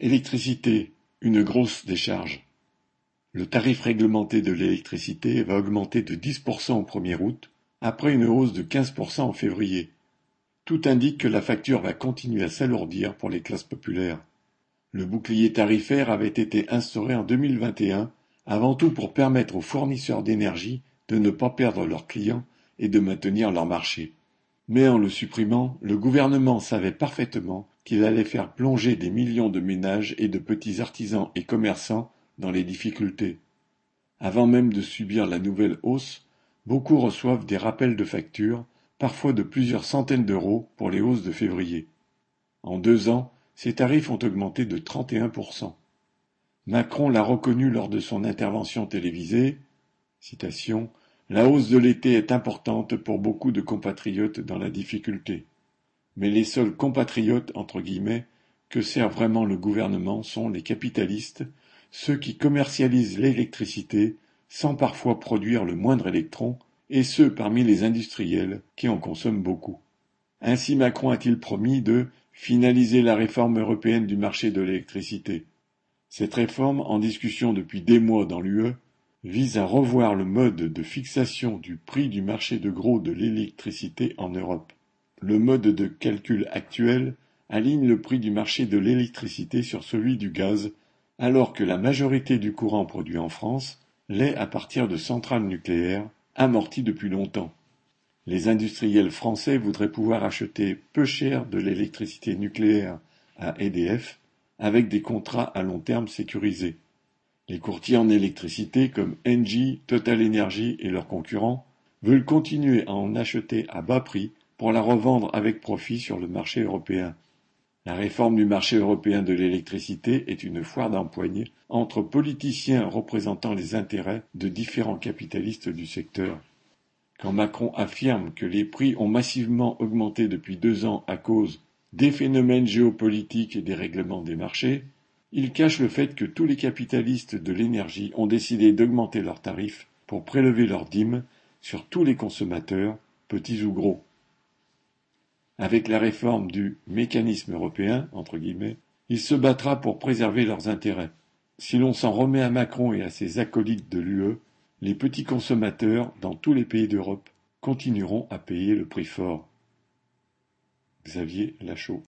Électricité, une grosse décharge. Le tarif réglementé de l'électricité va augmenter de 10% au 1er août, après une hausse de 15% en février. Tout indique que la facture va continuer à s'alourdir pour les classes populaires. Le bouclier tarifaire avait été instauré en 2021, avant tout pour permettre aux fournisseurs d'énergie de ne pas perdre leurs clients et de maintenir leur marché. Mais en le supprimant, le gouvernement savait parfaitement qu'il allait faire plonger des millions de ménages et de petits artisans et commerçants dans les difficultés. Avant même de subir la nouvelle hausse, beaucoup reçoivent des rappels de factures, parfois de plusieurs centaines d'euros pour les hausses de février. En deux ans, ces tarifs ont augmenté de 31%. Macron l'a reconnu lors de son intervention télévisée. La hausse de l'été est importante pour beaucoup de compatriotes dans la difficulté. Mais les seuls compatriotes, que sert vraiment le gouvernement sont les capitalistes, ceux qui commercialisent l'électricité sans parfois produire le moindre électron, et ceux parmi les industriels qui en consomment beaucoup. Ainsi Macron a-t-il promis de finaliser la réforme européenne du marché de l'électricité. Cette réforme, en discussion depuis des mois dans l'UE, vise à revoir le mode de fixation du prix du marché de gros de l'électricité en Europe. Le mode de calcul actuel aligne le prix du marché de l'électricité sur celui du gaz, alors que la majorité du courant produit en France l'est à partir de centrales nucléaires amorties depuis longtemps. Les industriels français voudraient pouvoir acheter peu cher de l'électricité nucléaire à EDF avec des contrats à long terme sécurisés. Les courtiers en électricité comme Engie, Total Energy et leurs concurrents veulent continuer à en acheter à bas prix pour la revendre avec profit sur le marché européen. La réforme du marché européen de l'électricité est une foire d'empoigne entre politiciens représentant les intérêts de différents capitalistes du secteur. Quand Macron affirme que les prix ont massivement augmenté depuis deux ans à cause des phénomènes géopolitiques et des règlements des marchés, il cache le fait que tous les capitalistes de l'énergie ont décidé d'augmenter leurs tarifs pour prélever leurs dîmes sur tous les consommateurs, petits ou gros. Avec la réforme du mécanisme européen, entre guillemets, il se battra pour préserver leurs intérêts. Si l'on s'en remet à Macron et à ses acolytes de l'UE, les petits consommateurs dans tous les pays d'Europe continueront à payer le prix fort. Xavier Lachaud